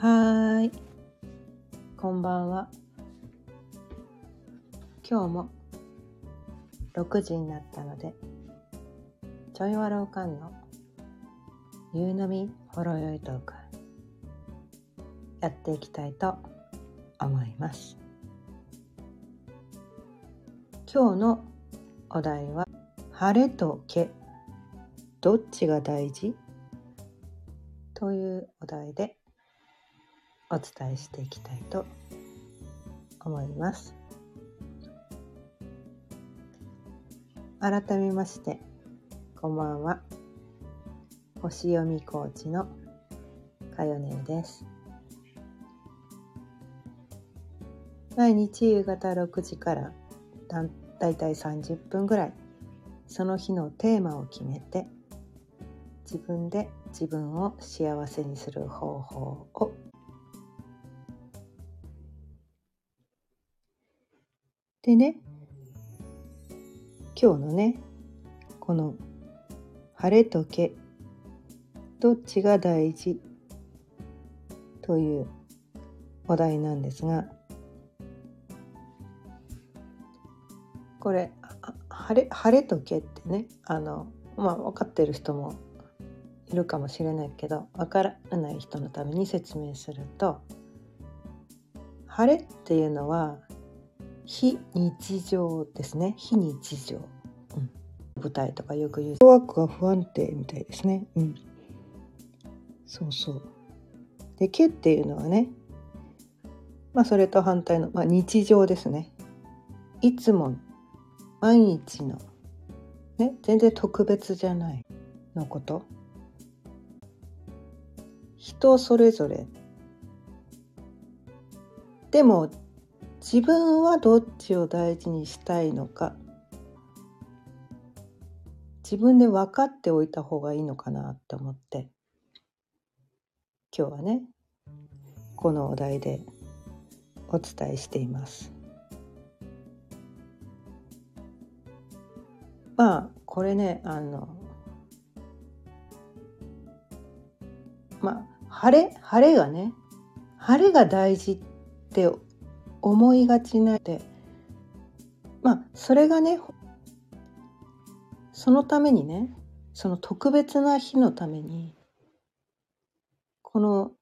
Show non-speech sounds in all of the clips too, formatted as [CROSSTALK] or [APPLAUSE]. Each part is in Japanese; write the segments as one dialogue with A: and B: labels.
A: はーい。こんばんは。今日も6時になったので、ちょいわろうかんの夕飲みほろよいトークやっていきたいと思います。今日のお題は晴れと毛どっちが大事？というお題でお伝えしていきたいと思います。改めましてこんばんは星読みコーチのかよねです毎日夕方6時からだだいたい30分ぐらいその日のテーマを決めて自分で自分を幸せにする方法をでね今日のねこの「晴れと毛どっちが大事?」というお題なんですがこれ「晴れ晴れと毛」ってねあのまあ分かってる人もいるかもしれないけど分からない人のために説明すると晴れっていうのは非日常ですね。非日常、うん、舞台とかよく言う。ワークが不安定みたいですね。うん。そうそう。で毛っていうのはねまあそれと反対の、まあ、日常ですね。いつも毎日のね全然特別じゃないのこと。人それぞれ。でも自分はどっちを大事にしたいのか。自分で分かっておいた方がいいのかなって思って。今日はねこのお題でお伝えしています。まあこれねあのまあ晴れ晴れがね晴れが大事って思いがちなでまあそれがねそのためにねその特別な日のためにこの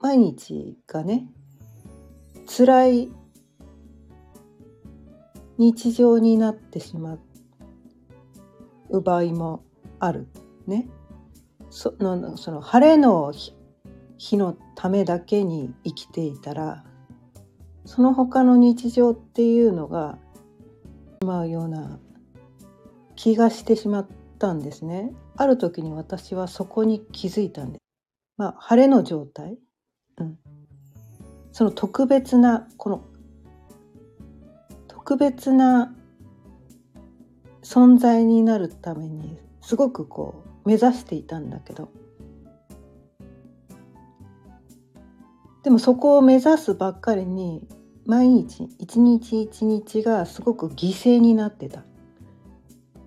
A: 毎日がね辛い日常になってしまう場合もあるね。そのその晴れの日のためだけに生きていたらその他の日常っていうのがしまうような気がしてしまったんですね。ある時に私はそこに気づいたんです。まあ晴れの状態、うん、その特別なこの特別な存在になるためにすごくこう目指していたんだけどでもそこを目指すばっかりに毎日一日一日がすごく犠牲になってた。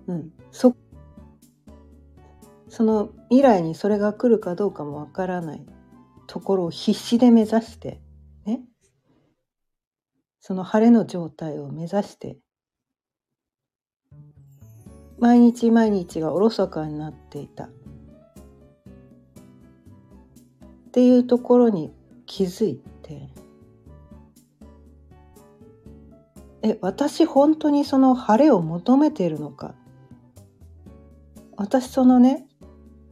A: うん、そその未来にそれが来るかどうかもわからない。ところを必死で目指してね。その晴れの状態を目指して。毎日毎日がおろそかになっていた。っていうところに気づいて。え私本当にその晴れを求めているのか。私そのね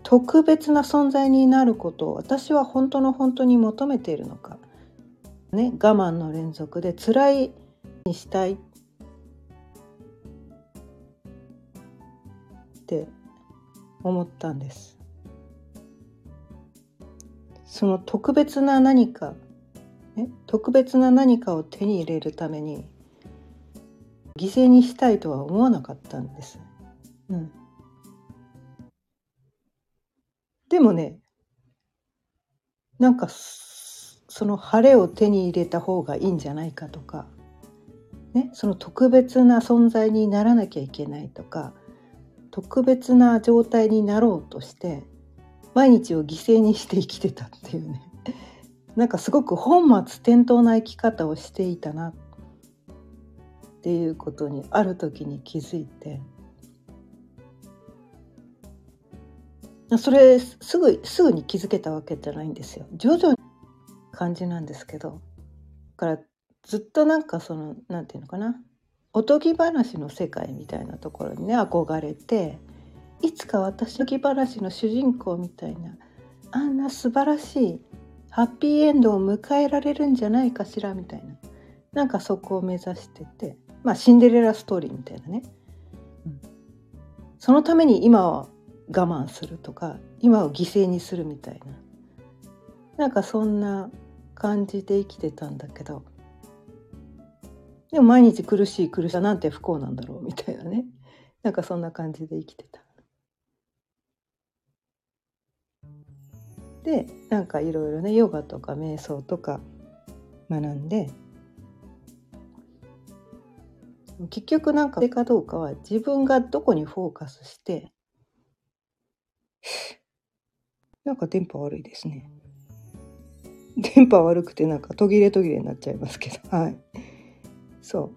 A: 特別な存在になることを私は本当の本当に求めているのか、ね、我慢の連続で辛いにしたい。って思ったんです。その特別な何か、ね、特別な何かを手に入れるために犠牲にしたいとは思わなかったんです。うん。でもねなんかその晴れを手に入れた方がいいんじゃないかとか、ね、その特別な存在にならなきゃいけないとか特別な状態になろうとして毎日を犠牲にして生きてたっていうね。[LAUGHS] なんかすごく本末転倒な生き方をしていたなっていうことにある時に気づいて。それすぐすぐに気づけたわけじゃないんですよ。徐々に感じなんですけど。からずっとなんかそのなんていうのかな。おとぎ話の世界みたいなところにね憧れて。いつか私のおとぎ話の主人公みたいなあんな素晴らしいハッピーエンドを迎えられるんじゃないかしらみたいななんかそこを目指しててまあシンデレラストーリーみたいなね、うん、そのために今は我慢するとか今を犠牲にするみたいななんかそんな感じで生きてたんだけどでも毎日苦しい苦しいなんて不幸なんだろうみたいなね。なんかそんな感じで生きてた。でなんかいろいろねヨガとか瞑想とか学んで結局なんかそれかどうかは自分がどこにフォーカスしてなんか電波悪いですね。電波悪くてなんか途切れ途切れになっちゃいますけど。[LAUGHS] はい。そう。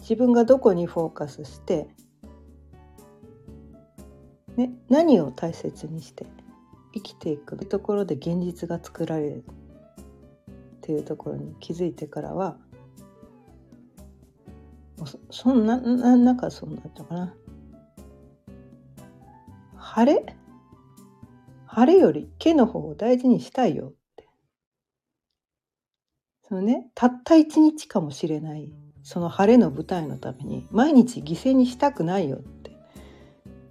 A: 自分がどこにフォーカスして、ね、何を大切にして生きていくところで現実が作られるっていうところに気づいてからはそんなななんかそんなったかな。晴れ？晴れより毛の方を大事にしたいよって。そのね、たった一日かもしれない、その晴れの舞台のために、毎日犠牲にしたくないよって、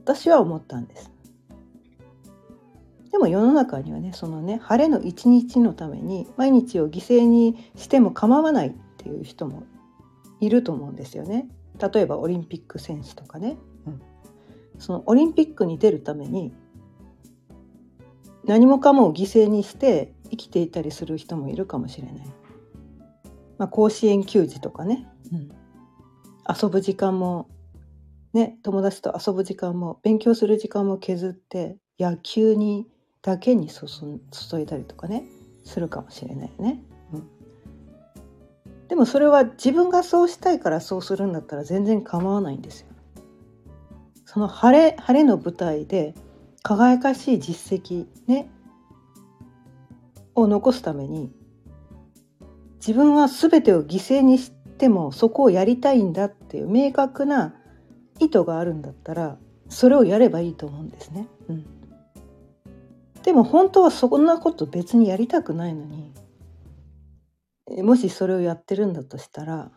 A: 私は思ったんです。でも世の中にはね、そのね、晴れの一日のために、毎日を犠牲にしても構わないっていう人もいると思うんですよね。例えばオリンピック選手とかね。うん、そのオリンピックに出るために何もかもを犠牲にして生きていたりする人もいるかもしれない。まあ、甲子園球児とかね、うん、遊ぶ時間もね友達と遊ぶ時間も勉強する時間も削って野球にだけに注いだりとかねするかもしれないよね。うん、でもそれは自分がそうしたいからそうするんだったら全然構わないんですよ。その晴れ晴れの舞台で輝かしい実績ねを残すために自分は全てを犠牲にしてもそこをやりたいんだっていう明確な意図があるんだったらそれをやればいいと思うんですね。うん、でも本当はそんなこと別にやりたくないのにもしそれをやってるんだとしたら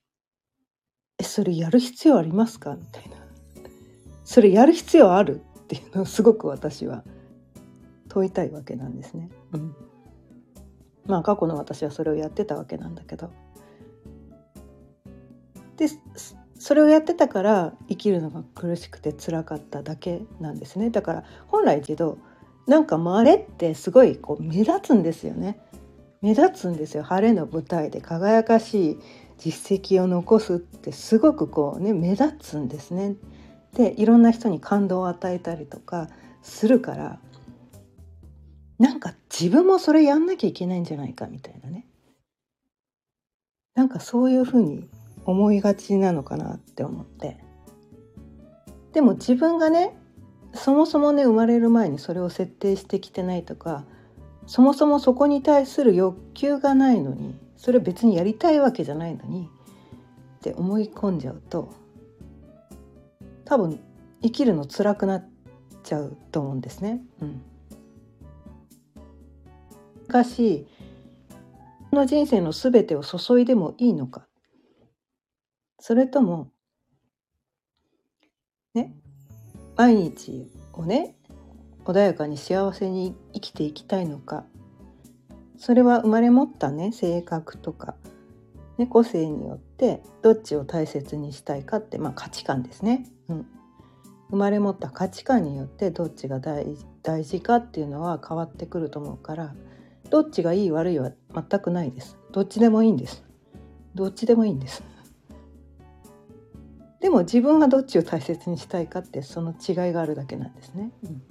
A: 「えそれやる必要ありますか?」みたいな「[LAUGHS] それやる必要ある?」っていうのをすごく私は問いたいわけなんですね。うん、まあ過去の私はそれをやってたわけなんだけど。でそれをやってたから生きるのが苦しくて辛かっただけなんですね。だから本来けどなんか晴れってすごいこう目立つんですよね。目立つんですよ。晴れの舞台で輝かしい実績を残すってすごくこうね目立つんですね。でいろんな人に感動を与えたりとかするからなんか自分もそれやんなきゃいけないんじゃないかみたいなね。なんかそういうふうに思いがちなのかなって思ってでも自分がねそもそもね生まれる前にそれを設定してきてないとかそもそもそこに対する欲求がないのにそれ別にやりたいわけじゃないのにって思い込んじゃうと多分生きるの辛くなっちゃうと思うんですね。うん、しの人生の全てを注いでもいいのかそれともね毎日をね穏やかに幸せに生きていきたいのか。それは生まれ持ったね性格とか、ね、個性によってどっちを大切にしたいかって、まあ、価値観ですね。うん、生まれ持った価値観によってどっちが大事かっていうのは変わってくると思うからどっちがいい悪いは全くないです。どっちでもいいんです。どっちでもいいんです。でも自分がどっちを大切にしたいかってその違いがあるだけなんですね、うん、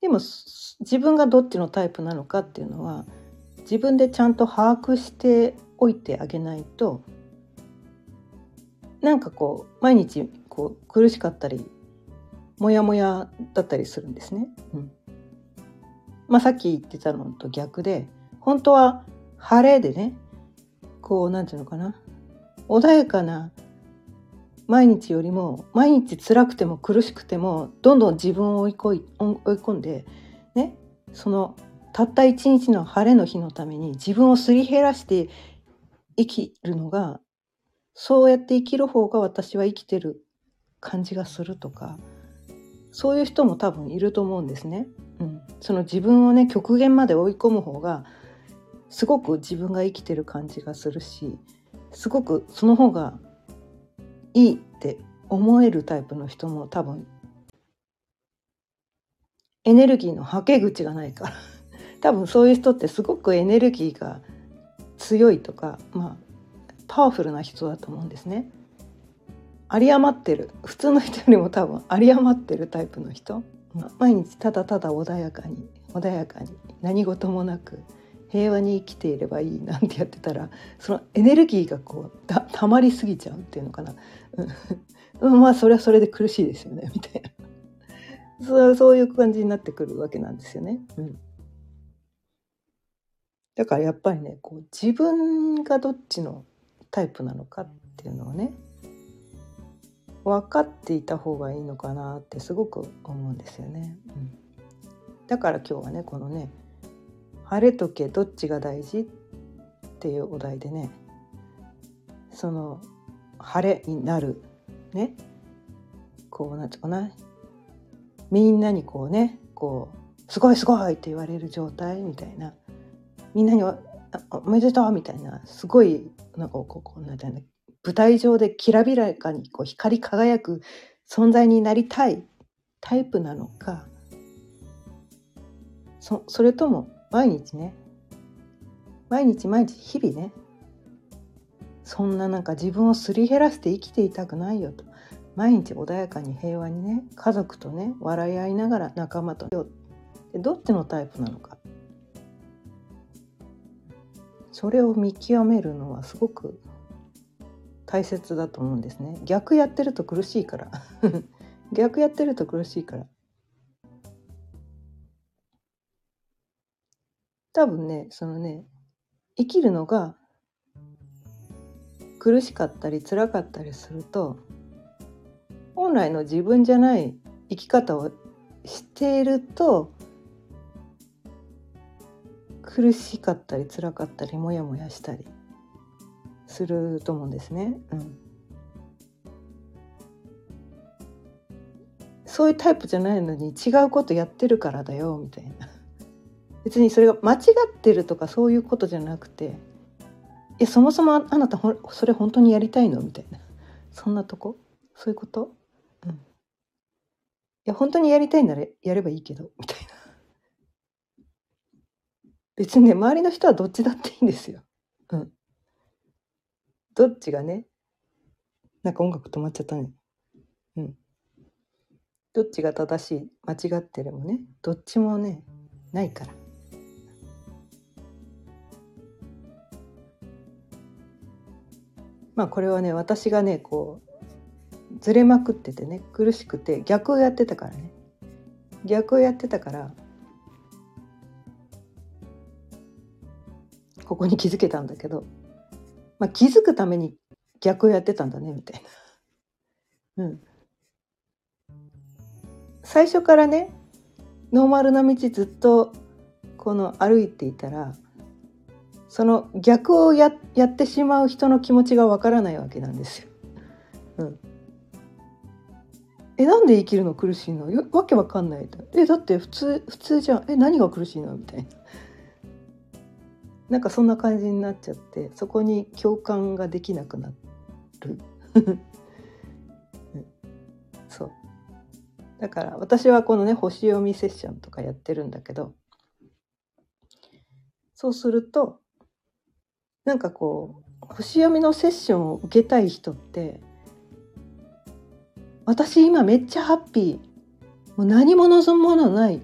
A: でも自分がどっちのタイプなのかっていうのは自分でちゃんと把握しておいてあげないとなんかこう毎日こう苦しかったりモヤモヤだったりするんですね。うんまあ、さっき言ってたのと逆で本当は晴れでねこうなんていうのかな穏やかな毎日よりも毎日辛くても苦しくてもどんどん自分を追い追い込んでねそのたった一日の晴れの日のために自分をすり減らして生きるのがそうやって生きる方が私は生きてる感じがするとかそういう人も多分いると思うんですね。うん、その自分をね極限まで追い込む方がすごく自分が生きてる感じがするしすごくその方がいいって思えるタイプの人も多分エネルギーのはけ口がないから。[LAUGHS] 多分そういう人ってすごくエネルギーが強いとかまあパワフルな人だと思うんですね。有り余ってる。普通の人よりも多分有り余ってるタイプの人。毎日ただただ穏やかに穏やかに何事もなく平和に生きていればいいなんてやってたらそのエネルギーがこうたたまりすぎちゃうっていうのかな、うん、[LAUGHS] まあそれはそれで苦しいですよね [LAUGHS] みたいな。そうそういう感じになってくるわけなんですよね。うん、だからやっぱりねこう自分がどっちのタイプなのかっていうのをね分かっていた方がいいのかなってすごく思うんですよね。うん、だから今日はねこのね晴れとけどっちが大事っていうお題でね。その晴れになる。ね。こうなんていうかな。みんなにこうねこうすごいすごいって言われる状態みたいな。みんなにおめでとうみたいな。すごいなんかこうこうなんてい舞台上できらびらかにこう光り輝く存在になりたいタイプなのか。そそれとも毎日ね。毎日毎日日々ね。そんななんか自分をすり減らして生きていたくないよと。毎日穏やかに平和にね家族とね笑い合いながら仲間とでどっちのタイプなのか。それを見極めるのはすごく大切だと思うんですね。逆やってると苦しいから。[LAUGHS] 逆やってると苦しいから。多分ねそのね生きるのが苦しかったり辛かったりすると本来の自分じゃない生き方をしていると苦しかったり辛かったりモヤモヤしたりすると思うんですね。うん、そういうタイプじゃないのに違うことやってるからだよみたいな。別にそれが間違ってるとかそういうことじゃなくて「えそもそもあなたそれ本当にやりたいの?」みたいなそんなとこ？そういうこと？うん。いや本当にやりたいならやればいいけどみたいな。別にね周りの人はどっちだっていいんですよ。うん。どっちがねなんか音楽止まっちゃったね。うん。どっちが正しい？間違ってるもねどっちもねないから。まあこれはね私がねこうずれまくっててね苦しくて逆をやってたからね逆をやってたからここに気づけたんだけど、まあ、気づくために逆をやってたんだねみたいな。[LAUGHS] うん。最初からねノーマルな道ずっとこの歩いていたらその逆をややってしまう人の気持ちがわからないわけなんですよ。うん、えなんで生きるの苦しいの？わけわかんないえだって普通普通じゃん。え何が苦しいの？みたいな。[LAUGHS] なんかそんな感じになっちゃってそこに共感ができなくなる、[LAUGHS] そう。だから私はこのね星読みセッションとかやってるんだけどそうするとなんかこう星読みのセッションを受けたい人って私今めっちゃハッピー。もう何も望むものない。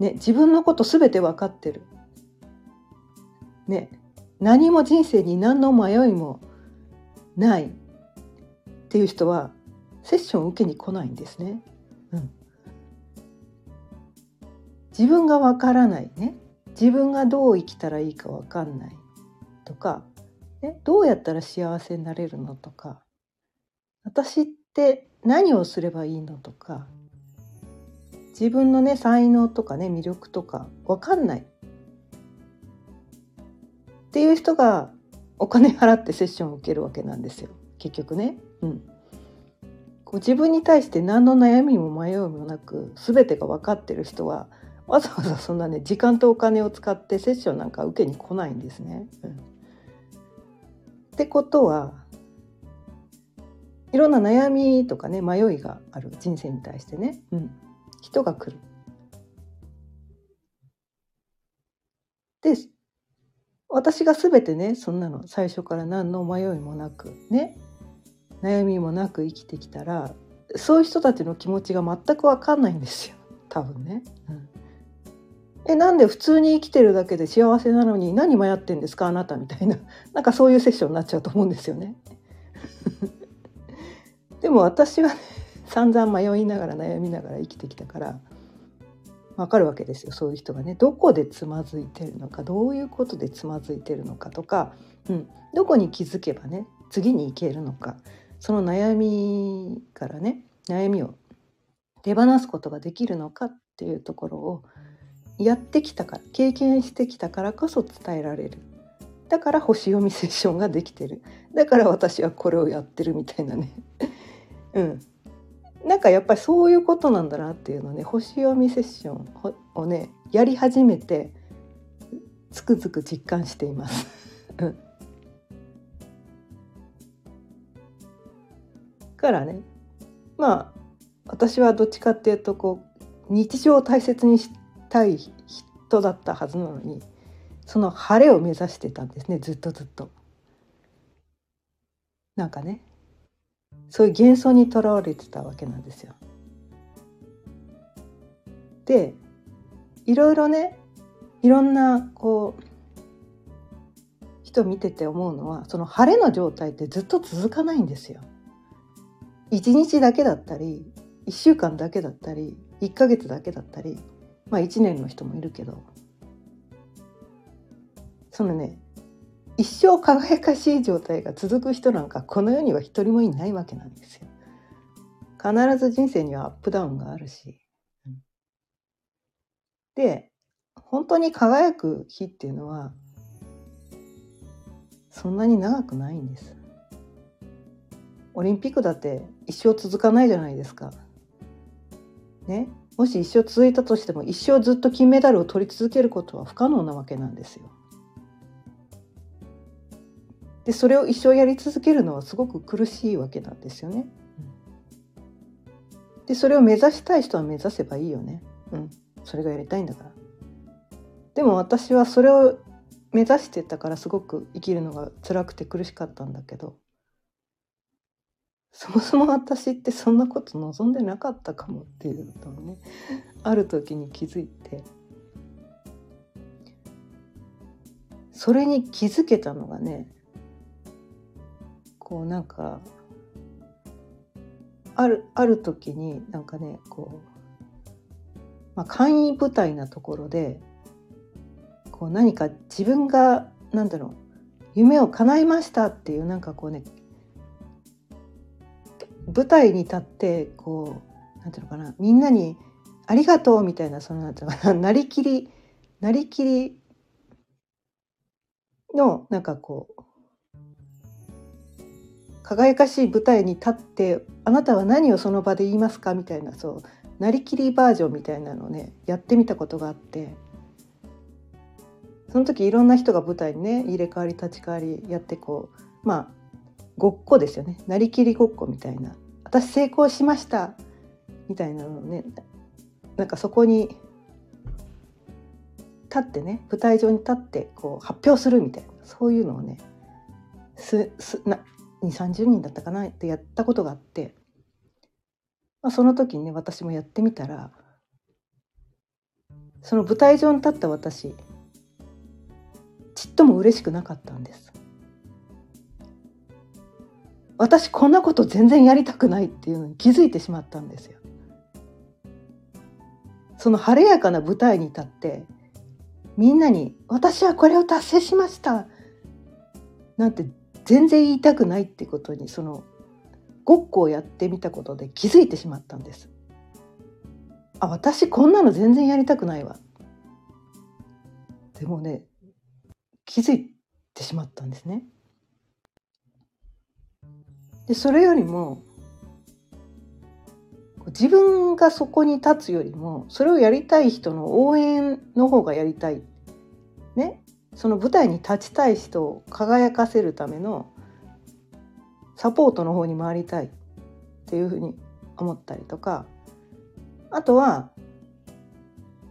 A: ね、自分のこと全て分かってる。ね、何も人生に何の迷いもない。っていう人はセッション受けに来ないんですね。うん、自分がわからないね。自分がどう生きたらいいかわかんない。とか、ね、どうやったら幸せになれるのとか。私って何をすればいいのとか。自分のね才能とかね魅力とかわかんない。っていう人がお金払ってセッションを受けるわけなんですよ。結局ね。うん、こう自分に対して何の悩みも迷いもなく全てが分かってる人はわざわざそんなね時間とお金を使ってセッションなんか受けに来ないんですね。うん、ってことはいろんな悩みとかね迷いがある人生に対してね、うん、人が来る。で私が全てねそんなの最初から何の迷いもなくね悩みもなく生きてきたらそういう人たちの気持ちが全く分かんないんですよ多分ね。うん、えなんで普通に生きてるだけで幸せなのに何迷ってんですかあなたみたいな。[LAUGHS] なんかそういうセッションになっちゃうと思うんですよね。[LAUGHS] でも私はね [LAUGHS] 散々迷いながら悩みながら生きてきたからわかるわけですよそういう人がね。どこでつまずいてるのかどういうことでつまずいてるのかとか、うん、どこに気づけばね次に行けるのか。その悩みからね悩みを手放すことができるのかっていうところをやってきたから経験してきたからこそ伝えられる。だから星読みセッションができてる。だから私はこれをやってるみたいなね。[LAUGHS] うん。なんかやっぱりそういうことなんだなっていうのね星読みセッションをねやり始めてつくづく実感しています。[LAUGHS] うん。からねまあ私はどっちかっていうとこう日常を大切にしたい人だったはずなのにその晴れを目指してたんですねずっとずっと。なんかねそういう幻想にとらわれてたわけなんですよ。でいろいろねいろんなこう人見てて思うのはその晴れの状態ってずっと続かないんですよ。1日だけだったり1週間だけだったり1ヶ月だけだったりまあ1年の人もいるけどそのね一生輝かしい状態が続く人なんかこの世には一人もいないわけなんですよ。必ず人生にはアップダウンがあるし。で本当に輝く日っていうのはそんなに長くないんです。オリンピックだって一生続かないじゃないですか。ね、もし一生続いたとしても一生ずっと金メダルを取り続けることは不可能なわけなんですよ。でそれを一生やり続けるのはすごく苦しいわけなんですよね。でそれを目指したい人は目指せばいいよね。うん、それがやりたいんだから。でも私はそれを目指してたからすごく生きるのが辛くて苦しかったんだけどそもそも私ってそんなこと望んでなかったかもっていうのをねある時に気づいて。それに気づけたのがねこうなんかあるある時になんかねこう、まあ、簡易部隊なところでこう何か自分がなんだろう夢を叶えましたっていうなんかこうね舞台に立ってこうなんていうのかなみんなに「ありがとう」みたいなそのなんていうのかななりきり [LAUGHS] なりきりのなんかこう輝かしい舞台に立ってあなたは何をその場で言いますかみたいなそうなりきりバージョンみたいなのをねやってみたことがあってその時いろんな人が舞台にね入れ替わり立ち替わりやってこうまあごっこですよね。なりきりごっこみたいな。私成功しました。みたいなのをねなんかそこに立ってね舞台上に立ってこう発表するみたいな。そういうのをねすすな2 3 0人だったかな？ってやったことがあって、まあ、その時にね私もやってみたらその舞台上に立った私ちっとも嬉しくなかったんです。私こんなこと全然やりたくないっていうのに気づいてしまったんですよその晴れやかな舞台に立ってみんなに「私はこれを達成しました」なんて全然言いたくないってことにそのごっこをやってみたことで気づいてしまったんです。あ私こんなの全然やりたくないわ。でもね気づいてしまったんですね。でそれよりも自分がそこに立つよりもそれをやりたい人の応援の方がやりたい。ね。その舞台に立ちたい人を輝かせるためのサポートの方に回りたい。っていうふうに思ったりとか。あとは、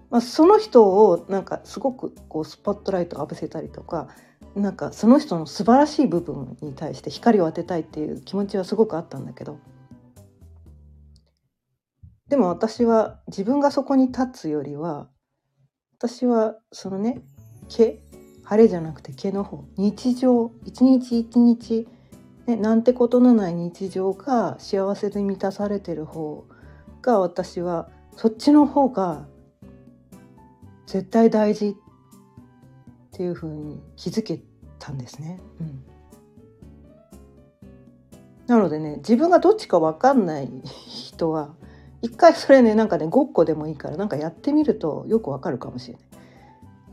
A: まあ、その人をなんかすごくこうスポットライトを浴びせたりとかなんかその人の素晴らしい部分に対して光を当てたいっていう気持ちはすごくあったんだけど。でも私は自分がそこに立つよりは私はそのね毛晴れじゃなくて毛の方日常一日一日、ね、なんてことのない日常が幸せで満たされてる方が私はそっちの方が絶対大事っていうふうに気づけたんですね。うん、なのでね自分がどっちか分かんない人は一回それねなんかねごっこでもいいからなんかやってみるとよくわかるかもしれない。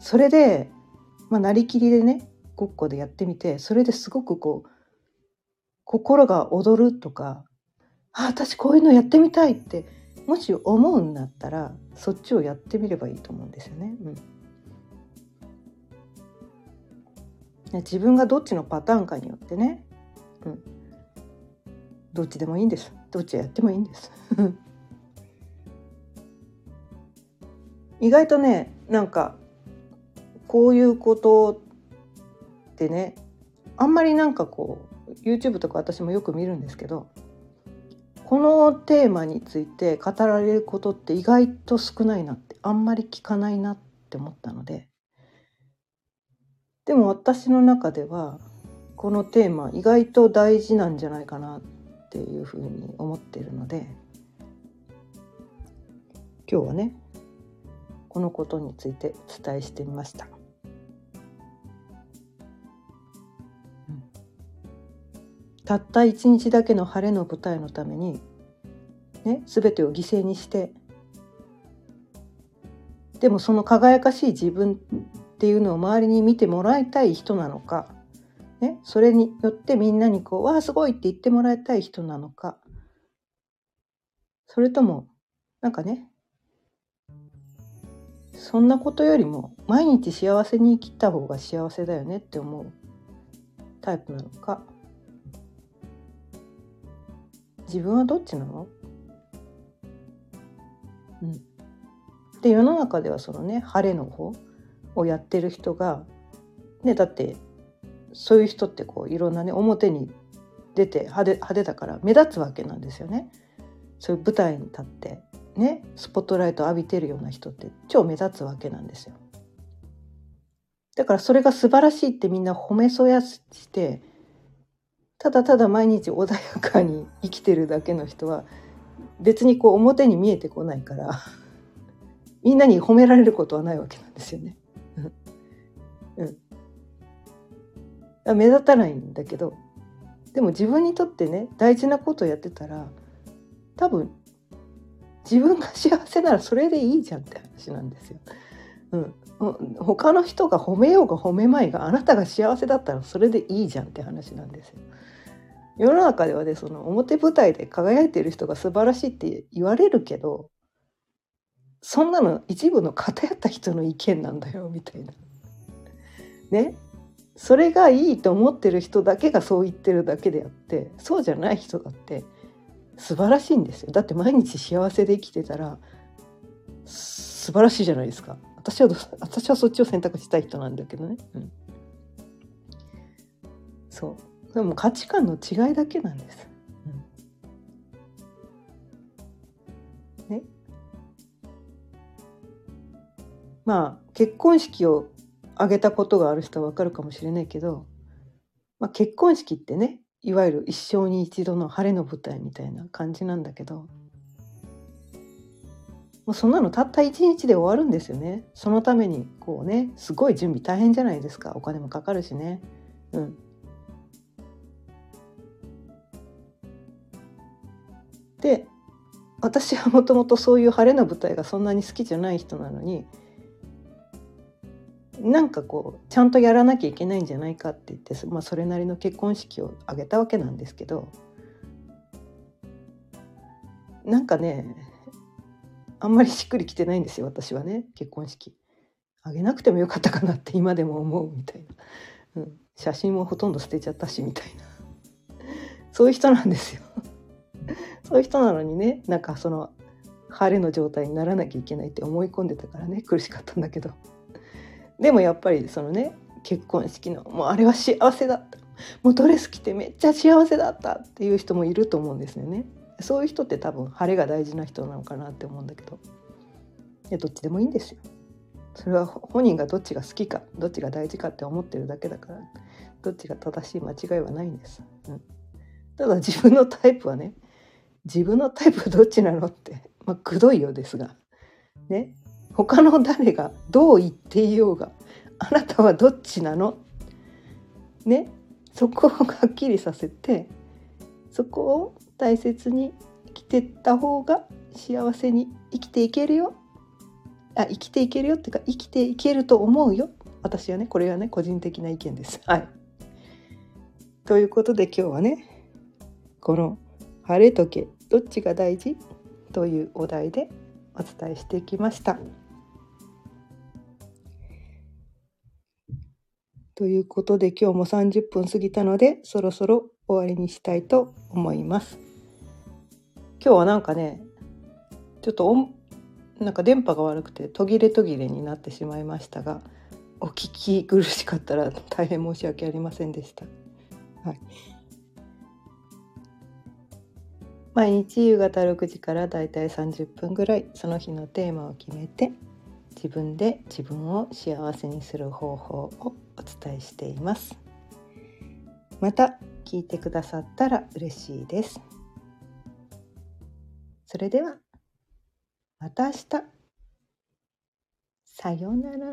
A: それで、まあ、なりきりでねごっこでやってみてそれですごくこう心が躍るとかあ私こういうのやってみたいってもし思うんだったらそっちをやってみればいいと思うんですよね。うん、自分がどっちのパターンかによってね、うん、どっちでもいいんです。どっちやってもいいんです。[LAUGHS] 意外とねなんかこういうことってねあんまりなんかこう YouTube とか私もよく見るんですけどこのテーマについて語られることって意外と少ないなってあんまり聞かないなって思ったのででも私の中ではこのテーマ意外と大事なんじゃないかなっていうふうに思っているので今日はねこのことについて伝えしてみました。たった一日だけの晴れの舞台のために、ね、全てを犠牲にしてでもその輝かしい自分っていうのを周りに見てもらいたい人なのか、ね、それによってみんなにこう「わあすごい!」って言ってもらいたい人なのかそれともなんかねそんなことよりも毎日幸せに生きた方が幸せだよねって思うタイプなのか自分はどっちなの？うん。で世の中ではそのね晴れの方をやってる人がねだってそういう人ってこういろんなね表に出て派手派手だから目立つわけなんですよね。そういう舞台に立ってねスポットライト浴びてるような人って超目立つわけなんですよ。だからそれが素晴らしいってみんな褒めそやしてただただ毎日穏やかに生きてるだけの人は別にこう表に見えてこないからみんなに褒められることはないわけなんですよね。うん、目立たないんだけどでも自分にとってね大事なことをやってたら多分自分が幸せならそれでいいじゃんって話なんですよ。うん、他の人が褒めようが褒めまいがあなたが幸せだったらそれでいいじゃんって話なんですよ。世の中ではねその表舞台で輝いてる人が素晴らしいって言われるけどそんなの一部の偏った人の意見なんだよみたいな。ね。それがいいと思ってる人だけがそう言ってるだけであってそうじゃない人だって素晴らしいんですよ。だって毎日幸せで生きてたら素晴らしいじゃないですか。私は私はそっちを選択したい人なんだけどね、うん、そう。でも価値観の違いだけなんです、うん、ね。まあ結婚式を挙げたことがある人はわかるかもしれないけど、まあ、結婚式ってねいわゆる一生に一度の晴れの舞台みたいな感じなんだけどもうそんなのたった一日で終わるんですよね。そのためにこうねすごい準備大変じゃないですか。お金もかかるしね。うん。で私はもともとそういう晴れの舞台がそんなに好きじゃない人なのになんかこうちゃんとやらなきゃいけないんじゃないかって言って、まあ、それなりの結婚式を挙げたわけなんですけどなんかねあんまりしっくりきてないんですよ私はね結婚式。あげなくてもよかったかなって今でも思うみたいな、うん、写真もほとんど捨てちゃったしみたいな。そういう人なんですよ。そういう人なのにねなんかその晴れの状態にならなきゃいけないって思い込んでたからね苦しかったんだけど。でもやっぱりそのね結婚式のもうあれは幸せだったもうドレス着てめっちゃ幸せだったっていう人もいると思うんですよね。そういう人って多分晴れが大事な人なのかなって思うんだけどいやどっちでもいいんですよ。それは本人がどっちが好きかどっちが大事かって思ってるだけだからどっちが正しい間違いはないんです。うん、ただ自分のタイプはね自分のタイプはどっちなのって、まあ、くどいようですがね他の誰がどう言っていようがあなたはどっちなの？ね？そこをはっきりさせてそこを大切に生きてった方が幸せに生きていけるよあ生きていけるよっていうか生きていけると思うよ私はねこれはね個人的な意見です。はい、ということで今日はねこの「晴れとけどっちが大事?」というお題でお伝えしてきました。ということで今日も30分過ぎたのでそろそろ終わりにしたいと思います。今日はなんかねちょっと音なんか電波が悪くて途切れ途切れになってしまいましたがお聞き苦しかったら大変申し訳ありませんでした。はい、毎日夕方6時からだいたい30分ぐらいその日のテーマを決めて自分で自分を幸せにする方法をお伝えしています。また聞いてくださったら嬉しいです。それではまた明日。さようなら。